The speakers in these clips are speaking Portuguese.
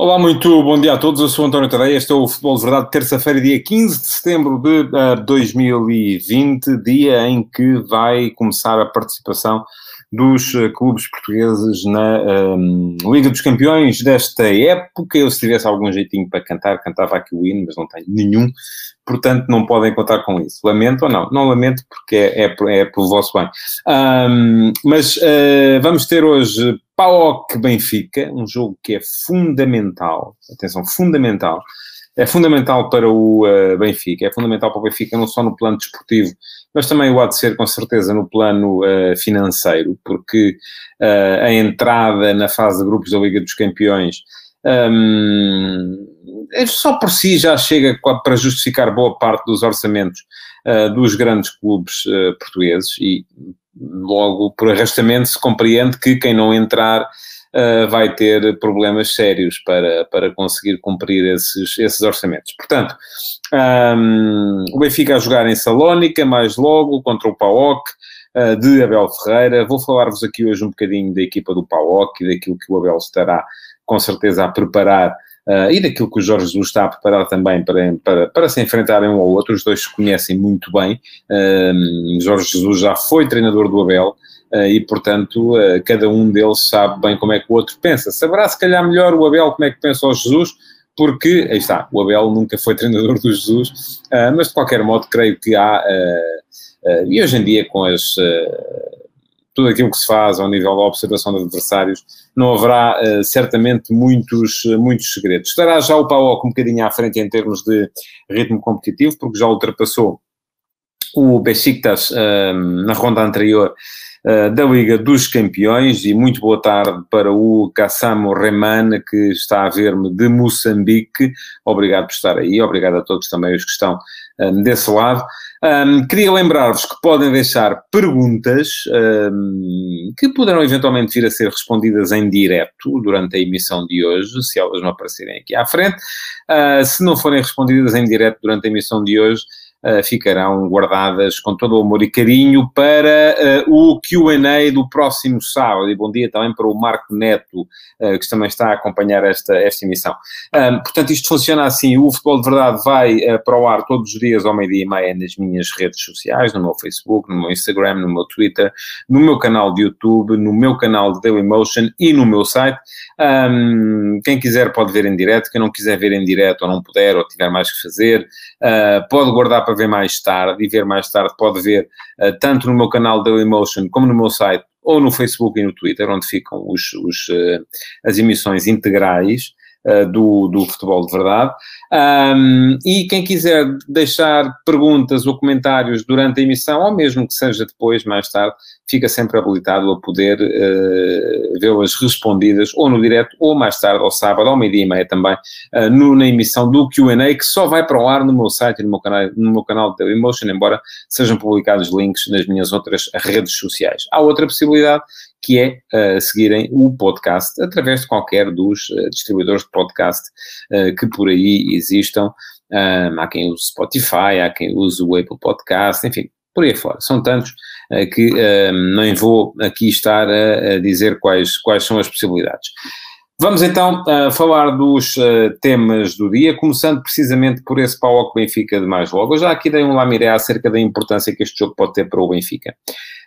Olá, muito bom dia a todos. Eu sou António Tadeia. Este é o Futebol de Verdade, terça-feira, dia 15 de setembro de uh, 2020, dia em que vai começar a participação dos uh, clubes portugueses na um, Liga dos Campeões desta época. Eu, se tivesse algum jeitinho para cantar, cantava aqui o hino, mas não tenho nenhum, portanto não podem contar com isso. Lamento ou não? Não lamento porque é, é, é pelo vosso bem. Um, mas uh, vamos ter hoje PAOK Benfica, um jogo que é fundamental, atenção, fundamental. É fundamental para o uh, Benfica, é fundamental para o Benfica não só no plano desportivo, mas também o há de ser com certeza no plano uh, financeiro, porque uh, a entrada na fase de grupos da Liga dos Campeões um, só por si já chega para justificar boa parte dos orçamentos uh, dos grandes clubes uh, portugueses e logo por arrastamento se compreende que quem não entrar uh, vai ter problemas sérios para, para conseguir cumprir esses, esses orçamentos. Portanto, um, o Benfica a jogar em Salónica, mais logo, contra o PAOK, uh, de Abel Ferreira. Vou falar-vos aqui hoje um bocadinho da equipa do PAOK e daquilo que o Abel estará com certeza a preparar Uh, e daquilo que o Jorge Jesus está a preparar também para, para, para se enfrentarem um ao outro, os dois se conhecem muito bem. Uh, Jorge Jesus já foi treinador do Abel uh, e, portanto, cada um deles sabe bem como é que o outro pensa. Saberá, se calhar, melhor o Abel como é que pensa o Jesus, porque, aí está, o Abel nunca foi treinador do Jesus, mas de qualquer modo, creio que há, e hoje em dia, com as tudo aquilo que se faz ao nível da observação de adversários, não haverá uh, certamente muitos, uh, muitos segredos. Estará já o PAOC um bocadinho à frente em termos de ritmo competitivo, porque já ultrapassou o Besiktas uh, na ronda anterior da Liga dos Campeões e muito boa tarde para o Kassamo Reman, que está a ver-me de Moçambique. Obrigado por estar aí, obrigado a todos também os que estão desse lado. Um, queria lembrar-vos que podem deixar perguntas um, que poderão eventualmente vir a ser respondidas em direto durante a emissão de hoje, se elas não aparecerem aqui à frente. Uh, se não forem respondidas em direto durante a emissão de hoje, ficarão guardadas com todo o amor e carinho para uh, o QA do próximo sábado. E bom dia também para o Marco Neto, uh, que também está a acompanhar esta, esta emissão. Portanto, isto funciona assim: o Futebol de Verdade vai para o ar todos os dias ao meio-dia e meia nas minhas redes sociais, no meu Facebook, no meu Instagram, no meu Twitter, no meu canal de YouTube, no meu canal de Dailymotion e no meu site. Quem quiser pode ver em direto, quem não quiser ver em direto ou não puder ou tiver mais que fazer, pode guardar para ver mais tarde e ver mais tarde pode ver uh, tanto no meu canal Dailymotion como no meu site ou no Facebook e no Twitter, onde ficam os, os uh, as emissões integrais do, do futebol de verdade. Um, e quem quiser deixar perguntas ou comentários durante a emissão, ou mesmo que seja depois, mais tarde, fica sempre habilitado a poder uh, vê-las respondidas ou no direto ou mais tarde, ao sábado, ao meio-dia e meia também, uh, no, na emissão do QA, que só vai para o ar no meu site e no meu canal, no meu canal de Dailymotion, embora sejam publicados links nas minhas outras redes sociais. Há outra possibilidade que é uh, seguirem o podcast através de qualquer dos uh, distribuidores de podcast uh, que por aí existam. há quem use Spotify, há quem use o Apple Podcast, enfim, por aí fora. São tantos que nem vou aqui estar a, a, dizer quais, quais são as possibilidades. Vamos então uh, falar dos uh, temas do dia, começando precisamente por esse pau que Benfica de mais logo. Eu já aqui dei um lamiré acerca da importância que este jogo pode ter para o Benfica.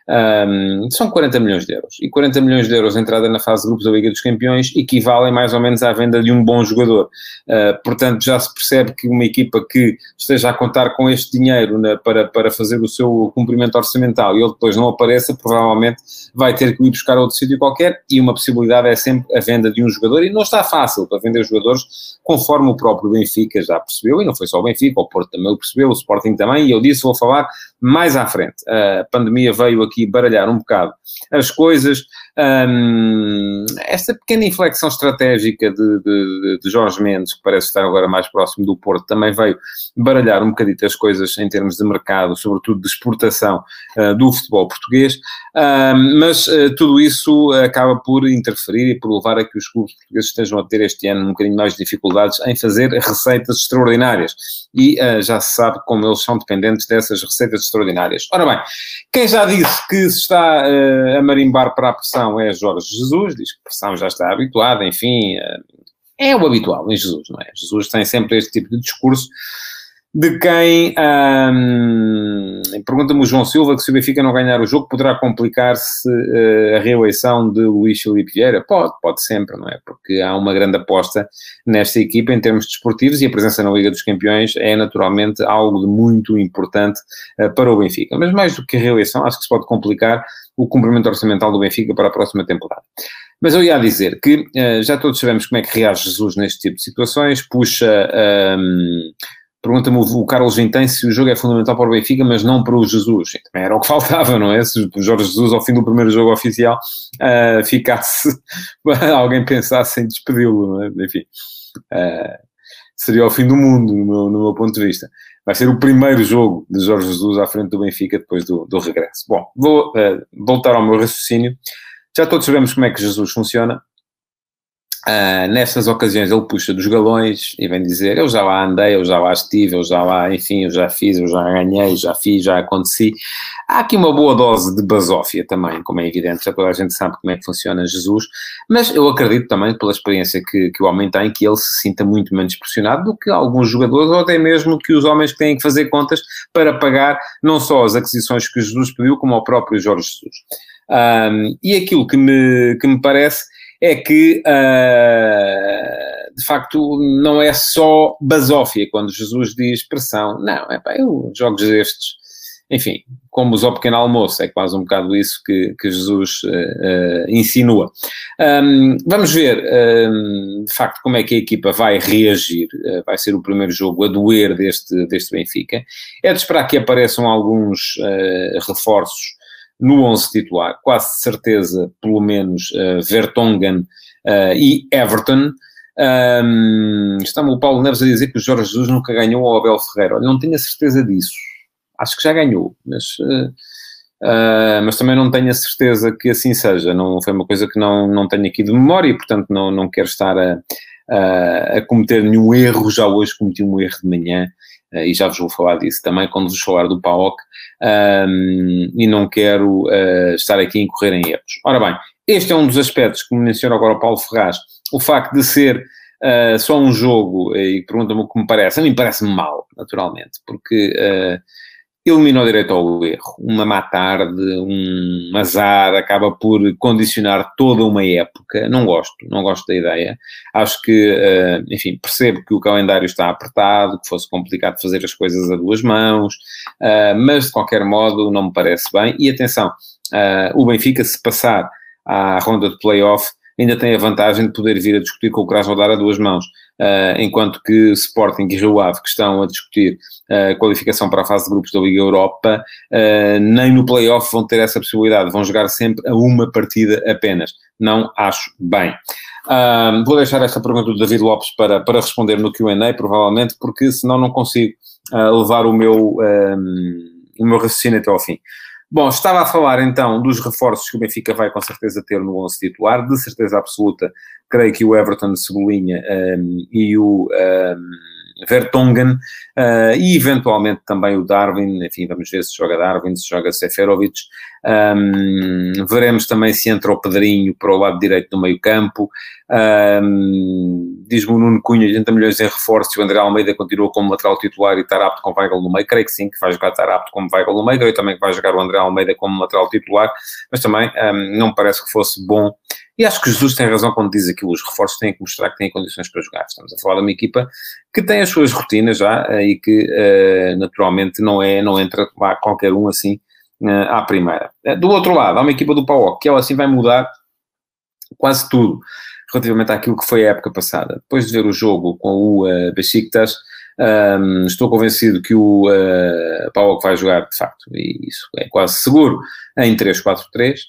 Um, são 40 milhões de euros. E 40 milhões de euros entrada na fase de grupos da Liga dos Campeões equivalem mais ou menos à venda de um bom jogador. Uh, portanto, já se percebe que uma equipa que esteja a contar com este dinheiro na, para, para fazer o seu cumprimento orçamental e ele depois não apareça, provavelmente vai ter que ir buscar outro sítio qualquer. E uma possibilidade é sempre a venda de um jogador. E não está fácil para vender jogadores, conforme o próprio Benfica já percebeu, e não foi só o Benfica, o Porto também o percebeu, o Sporting também. E eu disse, vou falar mais à frente. A pandemia veio aqui baralhar um bocado as coisas. Um, esta pequena inflexão estratégica de, de, de, Jorge Mendes, que parece estar agora mais próximo do Porto, também veio baralhar um bocadito as coisas em termos de mercado, sobretudo de exportação uh, do futebol português, uh, mas uh, tudo isso acaba por interferir e por levar a que os clubes portugueses estejam a ter este ano um bocadinho mais de dificuldades em fazer receitas extraordinárias. E uh, já se sabe como eles são dependentes dessas receitas extraordinárias. Ora bem, quem já disse que se está uh, a marimbar para a pressão é Jorge Jesus, diz que a pressão já está habituada, enfim, uh, é o habitual em Jesus, não é? Jesus tem sempre este tipo de discurso de quem um, pergunta-me o João Silva que se o Benfica não ganhar o jogo poderá complicar-se uh, a reeleição de Luís Filipe Vieira? Pode, pode sempre, não é? Porque há uma grande aposta nesta equipa em termos desportivos e a presença na Liga dos Campeões é naturalmente algo de muito importante uh, para o Benfica. Mas mais do que a reeleição, acho que se pode complicar o cumprimento orçamental do Benfica para a próxima temporada. Mas eu ia dizer que uh, já todos sabemos como é que reage Jesus neste tipo de situações, puxa. Um, Pergunta-me o Carlos Vintém se o jogo é fundamental para o Benfica, mas não para o Jesus. Também era o que faltava, não é? Se o Jorge Jesus, ao fim do primeiro jogo oficial, uh, ficasse, alguém pensasse em despedi-lo, é? Enfim, uh, seria o fim do mundo, no meu, no meu, ponto de vista. Vai ser o primeiro jogo de Jorge Jesus à frente do Benfica depois do, do regresso. Bom, vou uh, voltar ao meu raciocínio. Já todos sabemos como é que Jesus funciona. Uh, nestas ocasiões ele puxa dos galões e vem dizer eu já lá andei, eu já lá estive, eu já lá, enfim, eu já fiz, eu já ganhei, já fiz, já aconteci. Há aqui uma boa dose de basófia também, como é evidente, já toda a gente sabe como é que funciona Jesus, mas eu acredito também, pela experiência que, que o homem tem, que ele se sinta muito menos pressionado do que alguns jogadores, ou até mesmo que os homens que têm que fazer contas para pagar não só as aquisições que Jesus pediu, como ao próprio Jorge Jesus. Um, e aquilo que me, que me parece é que, uh, de facto, não é só basófia quando Jesus diz pressão. Não, é pá, eu jogos destes, enfim, como ao pequeno almoço, é quase um bocado isso que, que Jesus uh, uh, insinua. Um, vamos ver, um, de facto, como é que a equipa vai reagir. Uh, vai ser o primeiro jogo a doer deste, deste Benfica. É de esperar que apareçam alguns reforços no 11 titular, quase certeza, pelo menos, uh, Vertonghen uh, e Everton. Um, está o Paulo Neves a dizer que o Jorge Jesus nunca ganhou ao Abel Ferreira. Olha, não tenho a certeza disso. Acho que já ganhou, mas, uh, mas também não tenho a certeza que assim seja. Não foi uma coisa que não, não tenho aqui de memória e, portanto, não, não quero estar a, a, a cometer nenhum erro. Já hoje cometi um erro de manhã uh, e já vos vou falar disso também quando vos falar do PAOC, um, e não quero uh, estar aqui a incorrer em erros. Ora bem, este é um dos aspectos que me menciona agora o Paulo Ferraz, o facto de ser uh, só um jogo, e pergunta-me o que me parece, a mim parece-me mal, naturalmente, porque eliminou direito ao erro. Uma má tarde, um azar, acaba por condicionar toda uma época. Não gosto, não gosto da ideia. Acho que, uh, enfim, percebo que o calendário está apertado, que fosse complicado fazer as coisas a duas mãos, uh, mas de qualquer modo não me parece bem. E atenção, uh, o Benfica, se passar à ronda de playoff, ainda tem a vantagem de poder vir a discutir com o Krasnodar a duas mãos. Uh, enquanto que Sporting e Rio Ave, que estão a discutir a uh, qualificação para a fase de grupos da Liga Europa, uh, nem no play-off vão ter essa possibilidade, vão jogar sempre a uma partida apenas. Não acho bem. vou deixar esta pergunta do David Lopes para, para responder no Q&A, provavelmente, porque senão não consigo levar o meu, um, o meu raciocínio até ao fim. Bom, estava a falar então dos reforços que o Benfica vai com certeza ter no 11 titular, de certeza absoluta, creio que o Everton de Cebolinha um, e o um, Vertonghen uh, e eventualmente também o Darwin, enfim, vamos ver se joga Darwin, se joga Seferovic, um, veremos também se entra o Pedrinho para o lado direito do meio campo, um, diz-me o Nuno Cunha, 80 milhões em reforço, o André Almeida continua como lateral titular e estar apto com Weigl no meio, creio que sim, que vai jogar estar apto como Weigl no meio, creio também que vai jogar o André Almeida como lateral titular, mas também um, não parece que fosse bom, e acho que Jesus tem razão quando diz que os reforços têm que mostrar que têm condições para jogar, estamos a falar de uma equipa que tem as suas rotinas já eh, e que uh, naturalmente não é, não entra lá qualquer um assim uh, à primeira. Do outro lado, há uma equipa do PAOC que ela assim vai mudar quase tudo relativamente àquilo que foi a época passada. Depois de ver o jogo com o uh, Besiktas, Um, estou convencido que o uh, vai jogar, de facto, e isso é quase seguro, em 3-4-3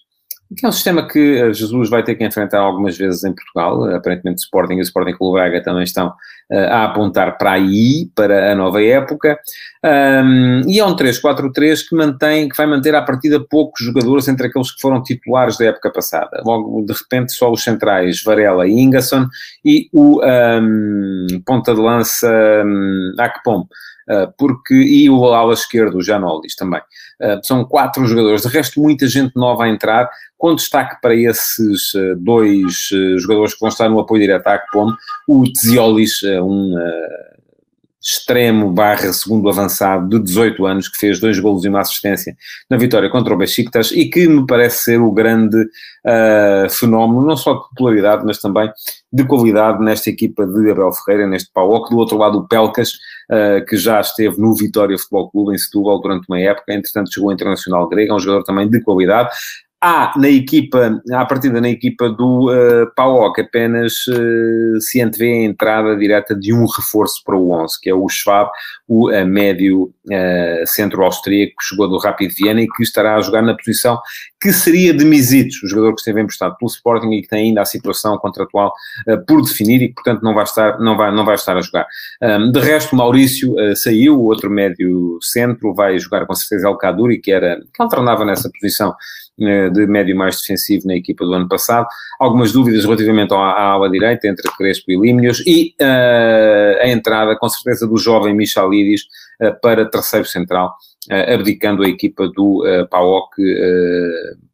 que é um sistema que eh, Jesus vai ter que enfrentar algumas vezes em Portugal. Aparentemente, Sporting e o Sporting Clube Braga também estão a apontar para aí, para a nova época. Um, e é um 3-4-3 que mantém, que vai manter à partida poucos jogadores entre aqueles que foram titulares da época passada. Logo, de repente, só os centrais Varela e Ingasson e o um, ponta de lança um, Akpom. Uh, porque, e o ala esquerdo, o Janolis também. Uh, são quatro jogadores, de resto, muita gente nova a entrar, com destaque para esses dois jogadores que vão estar no apoio direto à Akpom, o Tziolis, um extremo barra segundo avançado de 18 anos, que fez dois golos e uma assistência na vitória contra o Besiktas e que me parece ser o grande uh, fenómeno, não só de popularidade, mas também de qualidade nesta equipa de Abel Ferreira, neste PAOC. Do outro lado, o Pelcas, uh, que já esteve no Vitória Futebol Clube em Setúbal durante uma época, entretanto chegou ao Internacional Grego, é um jogador também de qualidade. Há na equipa, à partida na equipa do uh, PAOC, apenas uh, se antevê a entrada direta de um reforço para o 11, que é o Schwab, o uh, médio uh, centro austríaco, que chegou do Rapid Viena e que estará a jogar na posição que seria de Misitos, o jogador que esteve emprestado pelo Sporting e que tem ainda a situação contratual por definir e que, portanto, não vai estar, não vai, não vai estar a jogar. Um, de resto, Maurício saiu, o outro médio centro vai jogar com certeza El Kaduri, que, era, que alternava nessa posição eh, de médio mais defensivo na equipa do ano passado. Algumas dúvidas relativamente à, à ala direita, entre Crespo e Límios, e uh, a entrada, com certeza, do jovem Michalidis uh, para terceiro central, abdicando a equipa do uh, PAOC,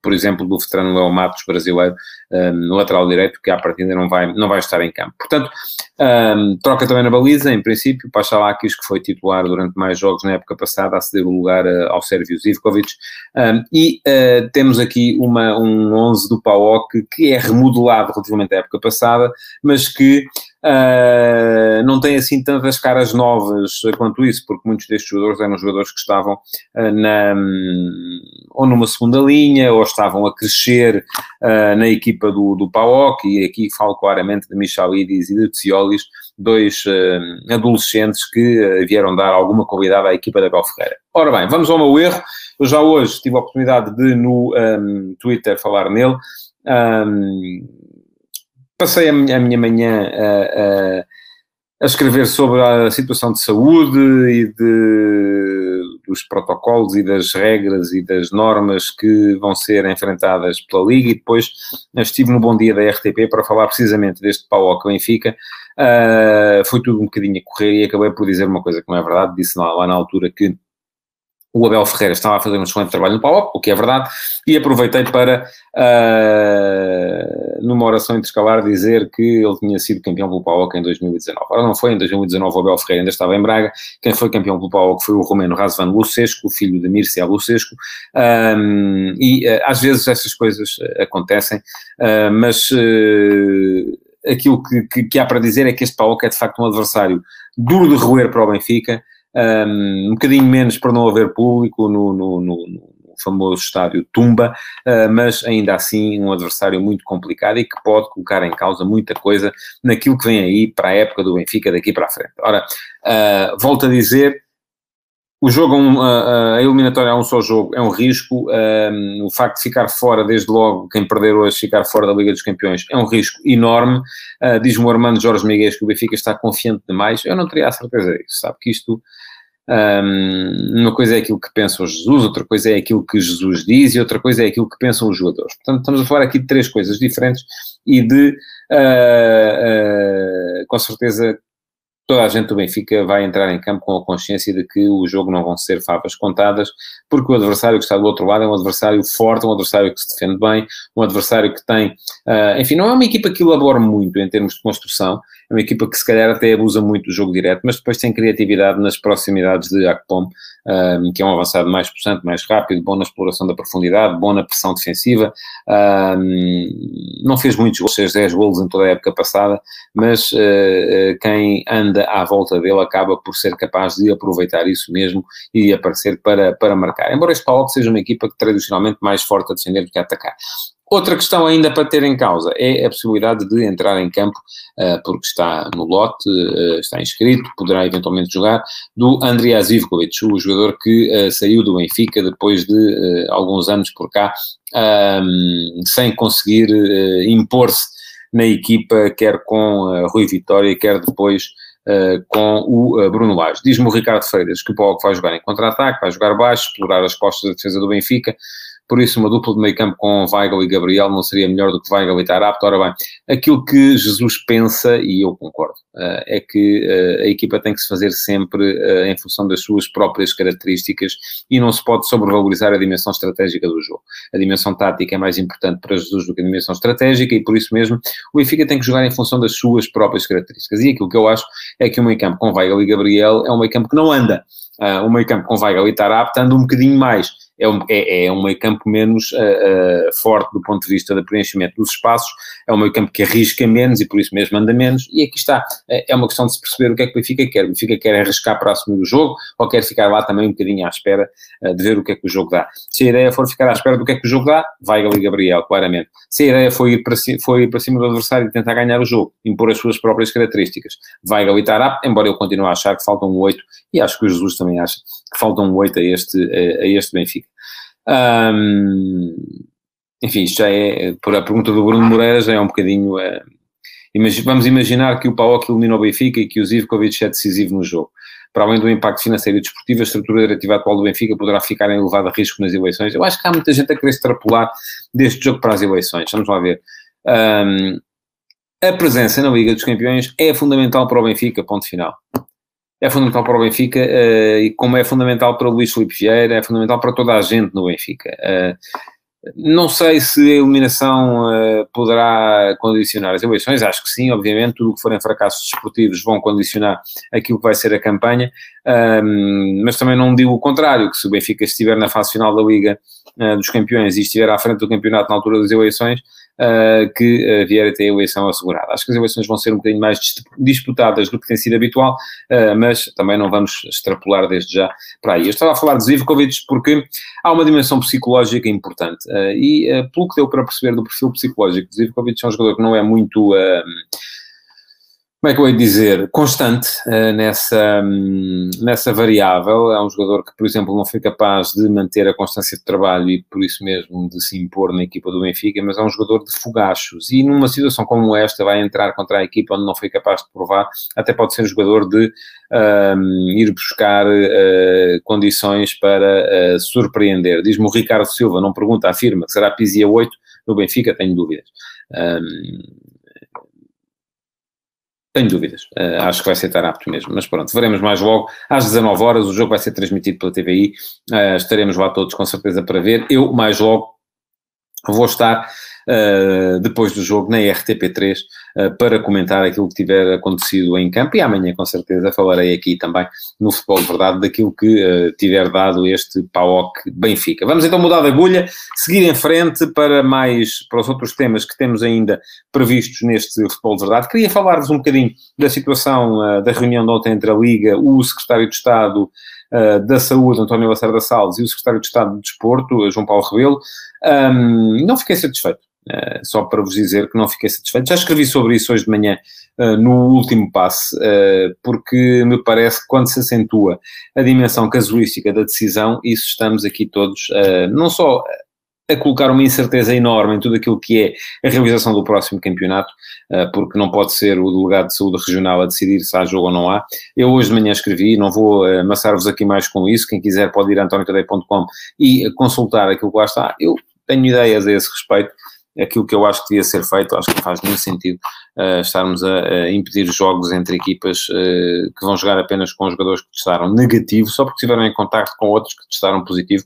por exemplo, do veterano Léo Matos, brasileiro, no lateral direito, que à partida não vai, não vai estar em campo. Portanto, troca também na baliza, em princípio, Pachalakis, que foi titular durante mais jogos na época passada, a ceder o lugar ao Sérgio Zivkovic, e temos aqui uma, um 11 do PAOC que é remodelado relativamente à época passada, mas que Uh, não tem assim tantas caras novas quanto isso, porque muitos destes jogadores eram jogadores que estavam uh, na, ou numa segunda linha, ou estavam a crescer uh, na equipa do, do PAOC, e aqui falo claramente de Michalidis e de Tsiolis, dois adolescentes que vieram dar alguma qualidade à equipa da Bel Ferreira. Ora bem, vamos ao meu erro. Eu já hoje tive a oportunidade de no um, Twitter falar nele. Um, passei a minha, a minha manhã a, a, a, escrever sobre a situação de saúde e de, dos protocolos e das regras e das normas que vão ser enfrentadas pela Liga e depois estive no Bom Dia da RTP para falar precisamente deste pau que Benfica. Uh, foi tudo um bocadinho a correr e acabei por dizer uma coisa que não é verdade. Disse lá, lá na altura que o Abel Ferreira estava a fazer um excelente trabalho no PAOC, o que é verdade, e aproveitei para, uh, numa oração intercalar, dizer que ele tinha sido campeão pelo PAOC em 2019. Ora, não foi, em 2019 o Abel Ferreira ainda estava em Braga, quem foi campeão pelo PAOC foi o romeno Razvan Lucescu, filho de Mircea Lucescu, um, e uh, às vezes essas coisas acontecem, uh, mas aquilo que, que, que, há para dizer é que este PAOC é de facto um adversário duro de roer para o Benfica, um, um bocadinho menos para não haver público no, no, no, no famoso estádio Tumba, uh, mas ainda assim um adversário muito complicado e que pode colocar em causa muita coisa naquilo que vem aí para a época do Benfica daqui para a frente. Ora, uh, volto a dizer, o jogo, a eliminatória a um só jogo é um risco. Um, o facto de ficar fora, desde logo, quem perder hoje, ficar fora da Liga dos Campeões, é um risco enorme. Uh, Diz-me o Armando Jorge Miguel que o Benfica está confiante demais. Eu não teria a certeza disso. Sabe que isto um, uma coisa é aquilo que pensa o Jesus, outra coisa é aquilo que Jesus diz e outra coisa é aquilo que pensam os jogadores. Portanto, estamos a falar aqui de três coisas diferentes e de, uh, uh, com certeza, toda a gente do Benfica vai entrar em campo com a consciência de que o jogo não vão ser favas contadas, porque o adversário que está do outro lado é um adversário forte, um adversário que se defende bem, um adversário que tem, uh, enfim, não é uma equipa que elabora muito em termos de construção, é uma equipa que se calhar até abusa muito do jogo direto, mas depois tem criatividade nas proximidades de Akpom, um, que é um avançado mais possante, mais rápido, bom na exploração da profundidade, bom na pressão defensiva. Um, não fez muitos gols, fez 10 gols em toda a época passada, mas uh, quem anda à volta dele acaba por ser capaz de aproveitar isso mesmo e aparecer para, para marcar. Embora este Paulo seja uma equipa que tradicionalmente mais forte a defender do que a atacar. Outra questão ainda para ter em causa é a possibilidade de entrar em campo, uh, porque está no lote, uh, está inscrito, poderá eventualmente jogar, do Andrija Zivkovic, o jogador que uh, saiu do Benfica depois de alguns anos por cá, um, sem conseguir impor-se na equipa, quer com Rui Vitória, quer depois com o Bruno Lage. Diz-me o Ricardo Freitas que o Paulo vai jogar em contra-ataque, vai jogar baixo, explorar as costas da defesa do Benfica, por isso uma dupla de meio campo com Weigl e Gabriel não seria melhor do que Weigl e Tarapto. Ora bem, aquilo que Jesus pensa, e eu concordo, uh, é que uh, a equipa tem que se fazer sempre uh, em função das suas próprias características e não se pode sobrevalorizar a dimensão estratégica do jogo. A dimensão tática é mais importante para Jesus do que a dimensão estratégica e por isso mesmo o Benfica tem que jogar em função das suas próprias características. E aquilo que eu acho é que o meio campo com Weigl e Gabriel é um meio campo que não anda. Uh, o meio campo com Weigl e Tarapto anda um bocadinho mais. É um, é, é um meio campo menos uh, uh, forte do ponto de vista do preenchimento dos espaços, é um meio campo que arrisca menos e por isso mesmo anda menos, e aqui está, é, é uma questão de se perceber o que é que o Benfica quer, o Benfica quer arriscar para assumir o jogo, ou quer ficar lá também um bocadinho à espera de ver o que é que o jogo dá. Se a ideia for ficar à espera do que é que o jogo dá, vai ali Gabriel, claramente. Se a ideia foi ir para, foi ir para cima do adversário e tentar ganhar o jogo, impor as suas próprias características, vai ali Tarap, embora eu continue a achar que faltam um 8, e acho que o Jesus também acha que faltam 8 a este, a, este Benfica. Um, enfim, isto já é, por a pergunta do Bruno Moreira, já é um bocadinho. Uh, vamos imaginar que o PAOK elimina o Benfica e que o Zivkovic é decisivo no jogo. Para além do impacto financeiro e desportivo, a estrutura diretiva atual do Benfica poderá ficar em elevado risco nas eleições. Eu acho que há muita gente a querer extrapolar deste jogo para as eleições. Vamos lá ver. Um, a presença na Liga dos Campeões é fundamental para o Benfica, ponto final é fundamental para o Benfica, uh, e como é fundamental para o Luís Filipe Vieira, é fundamental para toda a gente no Benfica. Uh, não sei se a eliminação uh, poderá condicionar as eleições, acho que sim, obviamente, tudo o que forem fracassos desportivos vão condicionar aquilo que vai ser a campanha, mas também não digo o contrário, que se o Benfica estiver na fase final da Liga dos Campeões e estiver à frente do campeonato na altura das eleições, uh, que uh, vier a ter a eleição assegurada. Acho que as eleições vão ser um bocadinho mais disputadas do que tem sido habitual, uh, mas também não vamos extrapolar desde já para aí. Eu estava a falar de Zivkovic porque há uma dimensão psicológica importante e pelo que deu para perceber do perfil psicológico de Zivkovic, é um jogador que não é muito como é que eu ia dizer, constante uh, nessa, um, nessa variável. É um jogador que, por exemplo, não foi capaz de manter a constância de trabalho e, por isso mesmo, de se impor na equipa do Benfica, mas é um jogador de fogachos. E numa situação como esta, vai entrar contra a equipa onde não foi capaz de provar, até pode ser um jogador de um, ir buscar uh, condições para uh, surpreender. Diz-me o Ricardo Silva, não pergunta, afirma que será Pizia 8 no Benfica, tenho dúvidas. Um, tenho dúvidas. Uh, acho que vai ser estar apto mesmo. Mas pronto, veremos mais logo. Às 19 horas, o jogo vai ser transmitido pela TVI. Uh, eh, estaremos lá todos com certeza para ver. Eu, mais logo, vou estar uh, depois do jogo na RTP3 uh, para comentar aquilo que tiver acontecido em campo e amanhã com certeza falarei aqui também no Futebol de Verdade daquilo que uh, tiver dado este PAOC Benfica. Vamos então mudar de agulha, seguir em frente para mais, para os outros temas que temos ainda previstos neste Futebol de Verdade. Queria falar-vos um bocadinho da situação da reunião de ontem entre a Liga, o Secretário de Estado uh, da Saúde, António Lacerda Salles, e o Secretário de Estado do Desporto, João Paulo Rebelo, um, não fiquei satisfeito. Uh, só para vos dizer que não fiquei satisfeito. Já escrevi sobre isso hoje de manhã, uh, no último passe, uh, porque me parece que quando se acentua a dimensão casuística da decisão, isso estamos aqui todos, não só a colocar uma incerteza enorme em tudo aquilo que é a realização do próximo campeonato, porque não pode ser o delegado de saúde regional a decidir se há jogo ou não há. Eu hoje de manhã escrevi, não vou amassar-vos aqui mais com isso, quem quiser pode ir a antoniotadeia.com e consultar aquilo que lá está. Eu tenho ideias a esse respeito, aquilo que eu acho que devia ser feito, acho que não faz nenhum sentido uh, estarmos a, a, impedir jogos entre equipas uh, que vão jogar apenas com jogadores que testaram negativo, só porque estiveram em contato com outros que testaram positivo,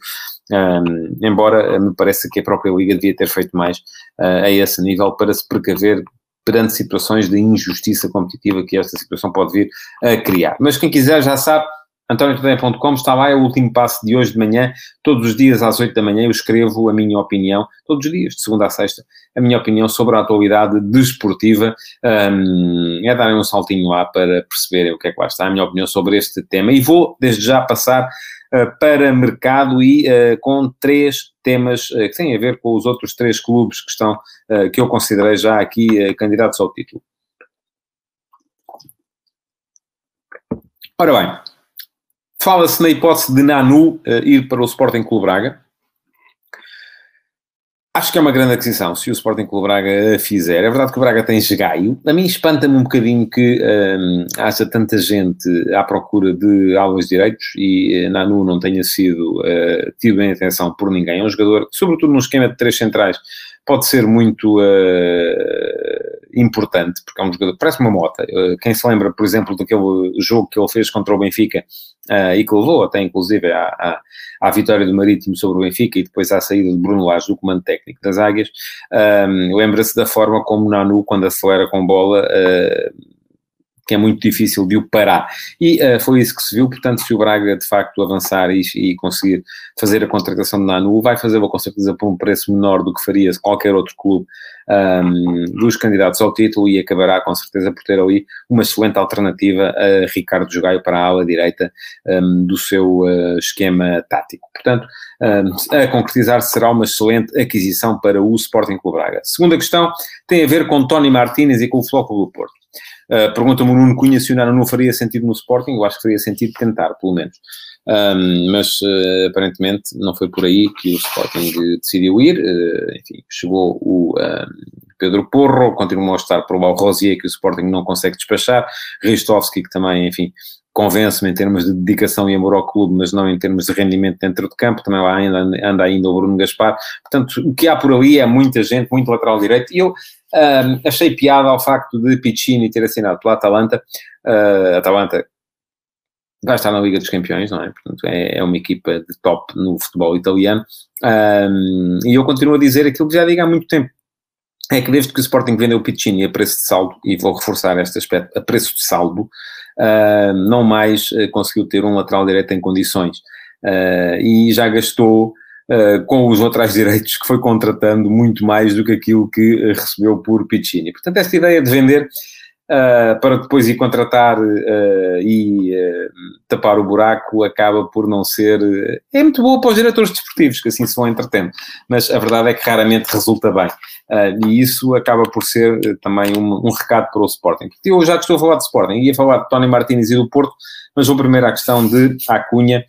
um, embora me pareça que a própria Liga devia ter feito mais uh, a esse nível para se precaver perante situações de injustiça competitiva que esta situação pode vir a criar. Mas quem quiser já sabe, antoniotodeia.com está lá, é o último passo de hoje de manhã, todos os dias às 8 da manhã eu escrevo a minha opinião, todos os dias, de segunda a sexta, a minha opinião sobre a atualidade desportiva, um, é darem um saltinho lá para perceberem o que é que lá está, a minha opinião sobre este tema, e vou desde já passar para mercado e com três temas que têm a ver com os outros três clubes que estão, que eu considerei já aqui candidatos ao título. Ora bem, fala-se na hipótese de Nanu ir para o Sporting Clube Braga. Acho que é uma grande aquisição se o Sporting Clube Braga a fizer. É verdade que o Braga tem esgaio. A mim espanta-me um bocadinho que hum, haja tanta gente à procura de alvos direitos e uh, Nanu não tenha sido uh, tido em atenção por ninguém. É um jogador, sobretudo num esquema de três centrais, pode ser muito uh, importante, porque é um jogador, parece uma mota. Uh, quem se lembra, por exemplo, daquele jogo que ele fez contra o Benfica uh, e que levou até, inclusive, à, à, à, vitória do Marítimo sobre o Benfica e depois à saída de Bruno Lage do comando técnico das Águias, lembra-se da forma como Nanu, quando acelera com bola, que é muito difícil de o parar. E uh, foi isso que se viu, portanto, se o Braga de facto avançar e, e conseguir fazer a contratação de Nanu, vai fazê-lo com certeza por um preço menor do que faria qualquer outro clube um, dos candidatos ao título e acabará com certeza por ter ali uma excelente alternativa a Ricardo Jogaio para a ala direita um, do seu uh, esquema tático. Portanto, um, a concretizar será uma excelente aquisição para o Sporting Clube Braga. Segunda questão tem a ver com Tony Martínez e com o Flóculo do Porto. Uh, Pergunta-me o Nuno Cunha se o Nano não faria sentido no Sporting, eu acho que faria sentido tentar, pelo menos. Um, mas uh, aparentemente não foi por aí que o Sporting decidiu ir. Uh, enfim, chegou o Pedro Porro, continuou a estar por lá o Rosier, que o Sporting não consegue despachar, Ristovski, que também, enfim, convence-me em termos de dedicação e amor ao clube, mas não em termos de rendimento dentro de campo, também lá ainda, anda ainda o Bruno Gaspar. Portanto, o que há por ali é muita gente, muito lateral direito, e eu achei piada ao facto de Piccini ter assinado pela Atalanta. Uh, Atalanta vai estar na Liga dos Campeões, não é? Portanto, é, é uma equipa de top no futebol italiano. E eu continuo a dizer aquilo que já digo há muito tempo. É que desde que o Sporting vendeu o Piccini a preço de saldo, e vou reforçar este aspecto, a preço de saldo, uh, não mais uh, conseguiu ter um lateral direito em condições. Uh, e já gastou uh, com os laterais direitos que foi contratando muito mais do que aquilo que uh, recebeu por Piccini. Portanto, esta ideia de vender uh, para depois ir contratar e tapar o buraco acaba por não ser... é muito boa para os diretores desportivos, que assim se vão entretendo, mas a verdade é que raramente resulta bem. e isso acaba por ser também um, um, recado para o Sporting. Eu já estou a falar de Sporting, ia falar de Tony Martínez e do Porto, mas vou primeiro à questão de Acunha,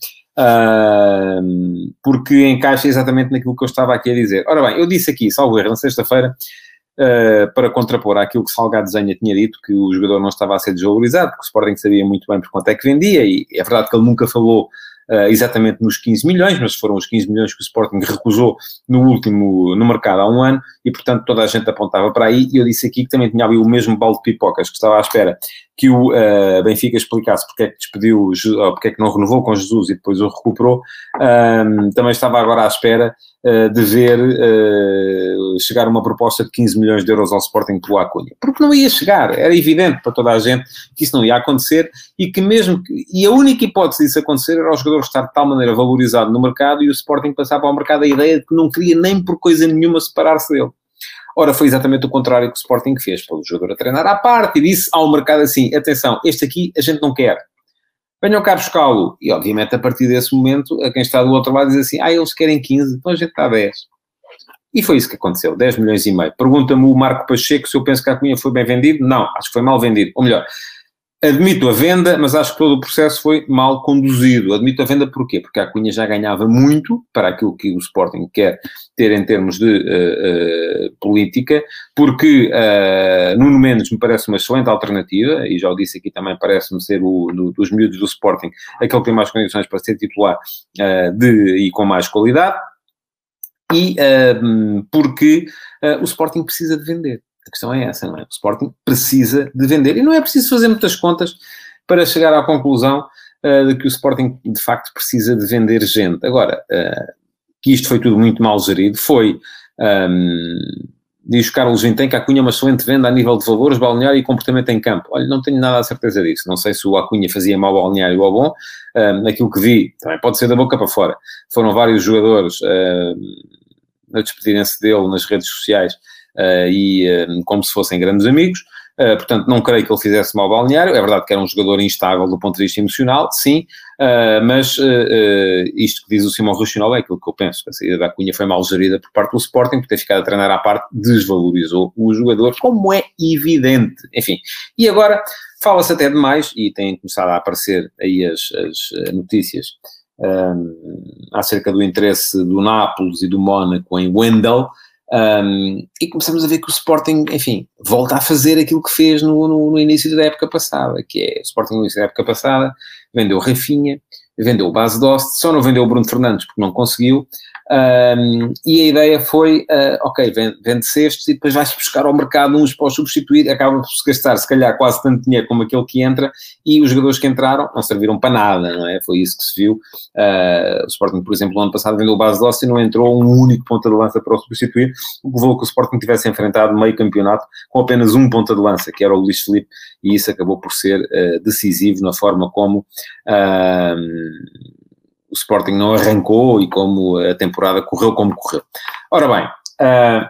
porque encaixa exatamente naquilo que eu estava aqui a dizer. Ora bem, eu disse aqui, salvo erro, na sexta-feira, uh, para contrapor aquilo que Salgado Desenha tinha dito, que o jogador não estava a ser desvalorizado, porque o Sporting sabia muito bem por quanto é que vendia, e é verdade que ele nunca falou uh, exatamente nos 15 milhões, mas foram os 15 milhões que o Sporting recusou no último, no mercado há um ano, e portanto toda a gente apontava para aí, e eu disse aqui que também tinha ali o mesmo balde de pipocas que estava à espera que o uh, Benfica explicasse porque é que despediu, porque é que não renovou com Jesus e depois o recuperou, um, também estava agora à espera de ver uh, chegar uma proposta de 15 milhões de euros ao Sporting pelo Acunha. Porque não ia chegar, era evidente para toda a gente que isso não ia acontecer e que mesmo, que, e a única hipótese disso acontecer era o jogador estar de tal maneira valorizado no mercado e o Sporting passar para o mercado a ideia de que não queria nem por coisa nenhuma separar-se dele. Ora, foi exatamente o contrário que o Sporting fez, pôs o jogador a treinar à parte e disse ao mercado assim, atenção, este aqui a gente não quer. Venham cá buscá-lo. E, obviamente, a partir desse momento, a quem está do outro lado diz assim, ah, eles querem 15, então a gente está a 10. E foi isso que aconteceu, 10 milhões e meio. Pergunta-me o Marco Pacheco se eu penso que a Cunha foi bem vendido. Não, acho que foi mal vendido. Ou melhor, Admito a venda, mas acho que todo o processo foi mal conduzido. Admito a venda porquê? Porque a Cunha já ganhava muito para aquilo que o Sporting quer ter em termos de uh, uh, política, porque uh, Nuno Mendes me parece uma excelente alternativa, e já o disse aqui também, parece-me ser o do, dos miúdos do Sporting, aquele que tem mais condições para ser titular de, e com mais qualidade, e porque o Sporting precisa de vender. A questão é essa, não é? O Sporting precisa de vender. E não é preciso fazer muitas contas para chegar à conclusão uh, de que o Sporting, de facto, precisa de vender gente. Agora, uh, que isto foi tudo muito mal gerido, foi... Um, ehm, diz Carlos Vintém que a Cunha é uma excelente venda a nível de valores, balneário e comportamento em campo. Olha, não tenho nada a certeza disso. Não sei se o Acunha fazia mal balneário ou bom. Um, ehm, aquilo que vi, também pode ser da boca para fora. Foram vários jogadores uh, a despedirem-se dele nas redes sociais e uh, como se fossem grandes amigos. Uh, portanto, não creio que ele fizesse mal balneário. É verdade que era um jogador instável do ponto de vista emocional, sim, uh, mas uh, isto que diz o Simão Rochinol é aquilo que eu penso. A saída da Cunha foi mal gerida por parte do Sporting, por ter ficado a treinar à parte, desvalorizou o jogador, como é evidente. Enfim, e agora fala-se até demais, e têm começado a aparecer aí as, as notícias um, acerca do interesse do Nápoles e do Mónaco em Wendell, um, e começamos a ver que o Sporting, enfim, volta a fazer aquilo que fez no, no, no, início da época passada, que é o Sporting no início da época passada, vendeu Rafinha, vendeu o Base Dost, só não vendeu o Bruno Fernandes porque não conseguiu, um, e a ideia foi, uh, ok, vende, cestos e depois vai-se buscar ao mercado uns para substituir, acaba por se gastar se calhar quase tanto dinheiro como aquele que entra, e os jogadores que entraram não serviram para nada, não é? Foi isso que se viu. Uh, o Sporting, por exemplo, no ano passado vendeu o base de e não entrou um único ponta de lança para o substituir, o que levou que o Sporting tivesse enfrentado meio campeonato com apenas um ponta de lança, que era o Luís Felipe, e isso acabou por ser uh, decisivo na forma como o Sporting não arrancou e como a temporada correu como correu. Ora bem, uh,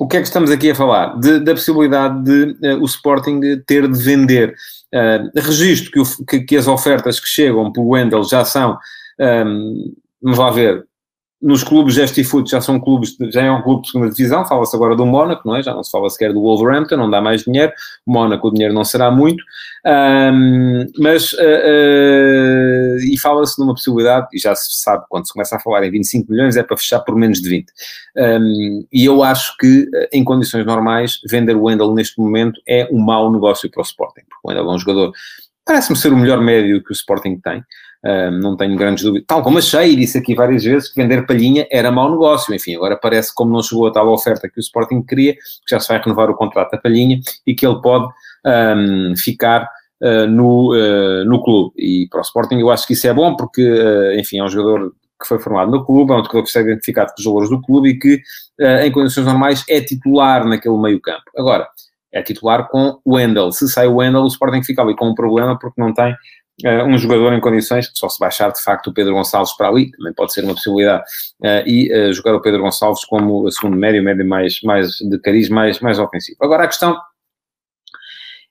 o que é que estamos aqui a falar? De, da possibilidade de uh, o Sporting ter de vender. Uh, registro que, o, que, que, as ofertas que chegam o Wendel já são, um, vamos lá ver, nos clubes Gesti Foot já são clubes, já é um clube de segunda divisão, fala-se agora do Mónaco, não é? Já não se fala sequer do Wolverhampton, não dá mais dinheiro, Mónaco o dinheiro não será muito, um, mas, uh, uh, e fala-se numa possibilidade, e já se sabe, quando se começa a falar em 25 milhões é para fechar por menos de 20. Um, e eu acho que, em condições normais, vender o Wendel neste momento é um mau negócio para o Sporting, porque o Wendel é um jogador, parece-me ser o melhor médio que o Sporting tem, Uh, não tenho grandes dúvidas. Tal como achei, e disse aqui várias vezes, que vender palhinha era mau negócio. Enfim, agora parece como não chegou a tal oferta que o Sporting queria, que já se vai renovar o contrato da palhinha e que ele pode um, ficar uh, no, uh, no clube. E para o Sporting eu acho que isso é bom, porque, enfim, é um jogador que foi formado no clube, é um jogador que está identificado com os valores do clube e que, em condições normais, é titular naquele meio campo. Agora, é titular com o Wendel. Se sai o Wendel, o Sporting fica ali com um problema porque não tem uh, um jogador em condições, só se baixar de facto o Pedro Gonçalves para ali, também pode ser uma possibilidade, uh, e uh, jogar o Pedro Gonçalves como segundo médio, médio mais, mais de cariz, mais, mais ofensivo. Agora a questão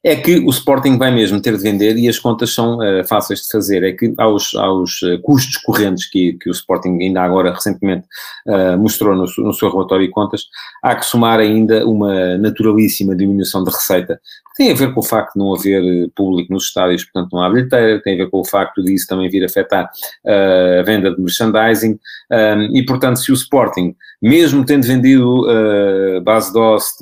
é que o Sporting vai mesmo ter de vender e as contas são uh, fáceis de fazer. É que aos, aos uh, custos correntes que, que o Sporting ainda agora recentemente uh, mostrou no, no, seu relatório de contas, há que somar ainda uma naturalíssima diminuição de receita. Tem a ver com o facto de não haver público nos estádios, portanto não há bilheteira, tem a ver com o facto disso também vir afetar a venda de merchandising um, e, portanto, se o Sporting, mesmo tendo vendido Base Dost,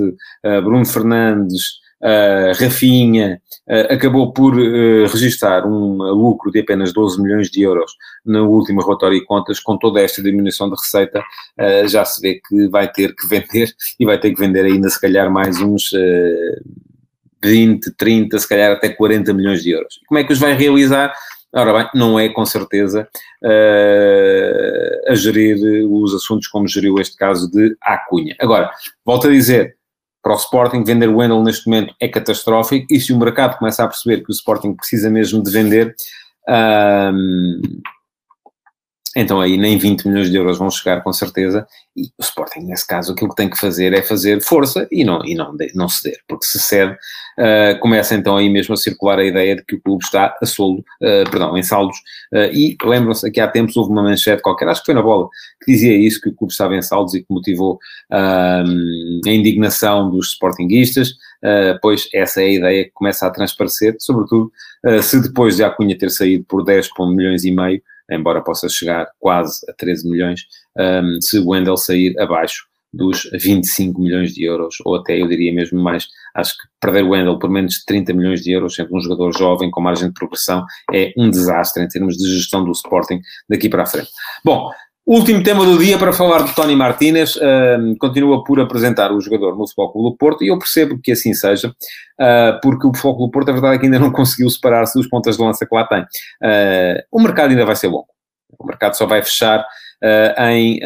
Bruno Fernandes, Uh, Rafinha uh, acabou por uh, registrar um lucro de apenas 12 milhões de euros no último relatório de contas, com toda esta diminuição de receita, uh, já se vê que vai ter que vender e vai ter que vender ainda se calhar mais uns 20, 30, se calhar até 40 milhões de euros. Como é que os vai realizar? Ora bem, não é com certeza a gerir os assuntos como geriu este caso de Acunha. Agora, volto a dizer, para o Sporting, vender o Wendel neste momento é catastrófico, e se o mercado começa a perceber que o Sporting precisa mesmo de vender, então aí nem 20 milhões de euros vão chegar com certeza, e o Sporting nesse caso aquilo que tem que fazer é fazer força e não, e não, não ceder, porque se cede, uh, começa então aí mesmo a circular a ideia de que o clube está a soldo, uh, perdão, em saldos, uh, e lembram-se que há tempos houve uma manchete qualquer, acho que foi na bola, que dizia isso, que o clube estava em saldos e que motivou a indignação dos sportinguistas, pois essa é a ideia que começa a transparecer, sobretudo se depois de a Cunha ter saído por 10 milhões e meio, embora possa chegar quase a 13 milhões, um, se o Wendel sair abaixo dos 25 milhões de euros, ou até eu diria mesmo mais, acho que perder o Wendel por menos de 30 milhões de euros, sendo um jogador jovem com margem de progressão, é um desastre em termos de gestão do Sporting daqui para a frente. Bom, Último tema do dia para falar de Tony Martínez, uh, continua por apresentar o jogador no Futebol Clube do Porto e eu percebo que assim seja, uh, porque o Futebol Clube do Porto, a verdade é que ainda não conseguiu separar-se dos pontas de lança que lá tem. Uh, o mercado ainda vai ser longo, o mercado só vai fechar ah, em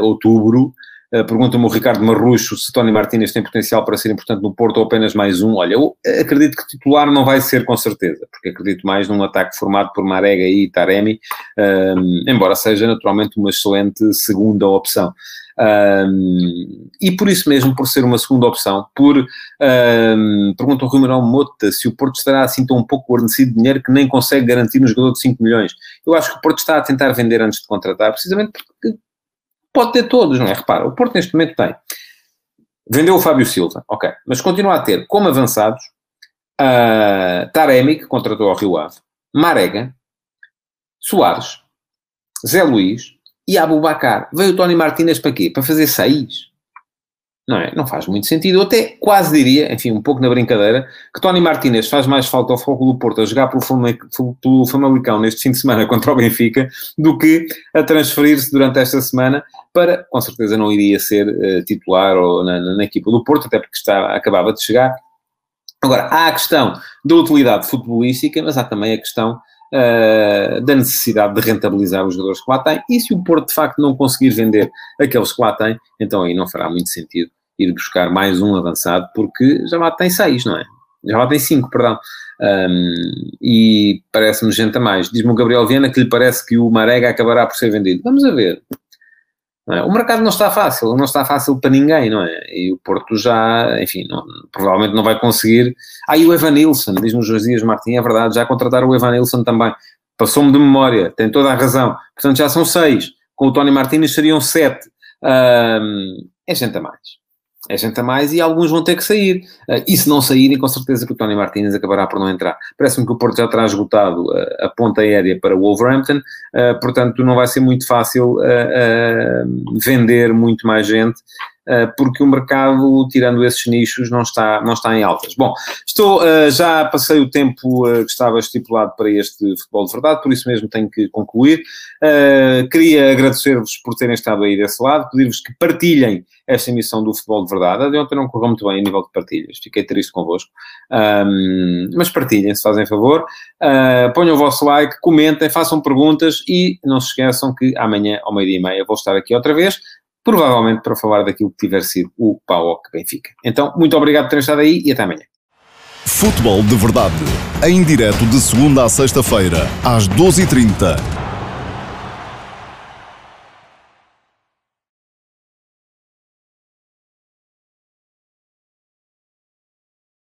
outubro, Uh, Pergunta-me o Ricardo Marrucho se Tony Martínez tem potencial para ser importante no Porto ou apenas mais um. Olha, eu acredito que titular não vai ser com certeza, porque acredito mais num ataque formado por Marega e Taremi, uh, embora seja naturalmente uma excelente segunda opção. Um, e por isso mesmo, por ser uma segunda opção, por, um, pergunta o Rui Mota se o Porto estará assim tão um pouco guarnecido de dinheiro que nem consegue garantir um jogador de 5 milhões. Eu acho que o Porto está a tentar vender antes de contratar, precisamente porque pode ter todos, não é? Repara, o Porto neste momento tem. Vendeu o Fábio Silva, ok, mas continua a ter como avançados uh, Taremi, que contratou ao Rio Ave, Marega, Soares, Zé Luís e Abubacar. Veio o Tony Martínez para quê? Para fazer seis? Não é? Não faz muito sentido. Eu até quase diria, enfim, um pouco na brincadeira, que Tony Martínez faz mais falta ao Foco do Porto a jogar pelo Famalicão neste fim de semana contra o Benfica do que a transferir-se durante esta semana para, com certeza não iria ser uh, titular ou na, na, na, equipa do Porto, até porque está, acabava de chegar. Agora, há a questão da utilidade futebolística, mas há também a questão uh, da necessidade de rentabilizar os jogadores que lá têm, e se o Porto de facto não conseguir vender aqueles que lá têm, então aí não fará muito sentido ir buscar mais um avançado, porque já lá tem seis, não é? Já lá tem cinco, perdão. Um, e parece-me gente a mais. Diz-me o Gabriel Viana que lhe parece que o Marega acabará por ser vendido. Vamos a ver. É? O mercado não está fácil, não está fácil para ninguém, não é? E o Porto já, enfim, não, provavelmente não vai conseguir. Ah, e o Evan Nilsson, diz-me o Josias Martins, é verdade, já contrataram o Evan Nilsson também. Passou-me de memória, tem toda a razão. Portanto, já são seis. Com o Tony Martins seriam sete. Um, é gente a mais é gente a mais e alguns vão ter que sair. Uh, e se não saírem, com certeza que o Tony Martínez acabará por não entrar. Parece-me que o Porto já terá esgotado uh, a ponta aérea para o Wolverhampton, uh, portanto não vai ser muito fácil vender muito mais gente porque o mercado, tirando esses nichos, não está, não está em altas. Bom, estou, uh, já passei o tempo uh, que estava estipulado para este futebol de verdade, por isso mesmo tenho que concluir. queria agradecer-vos por terem estado aí desse lado, pedir-vos que partilhem esta emissão do futebol de verdade. A de ontem não correu muito bem a nível de partilhas, fiquei triste convosco. Mas partilhem, se fazem favor. ponham o vosso like, comentem, façam perguntas e não se esqueçam que amanhã, ao meio-dia e meia, vou estar aqui outra vez provavelmente para falar daquilo que tiver sido o PAOC Benfica. Então, muito obrigado por terem estado aí e até amanhã. Futebol de Verdade, em direto de segunda a sexta-feira, às 12h30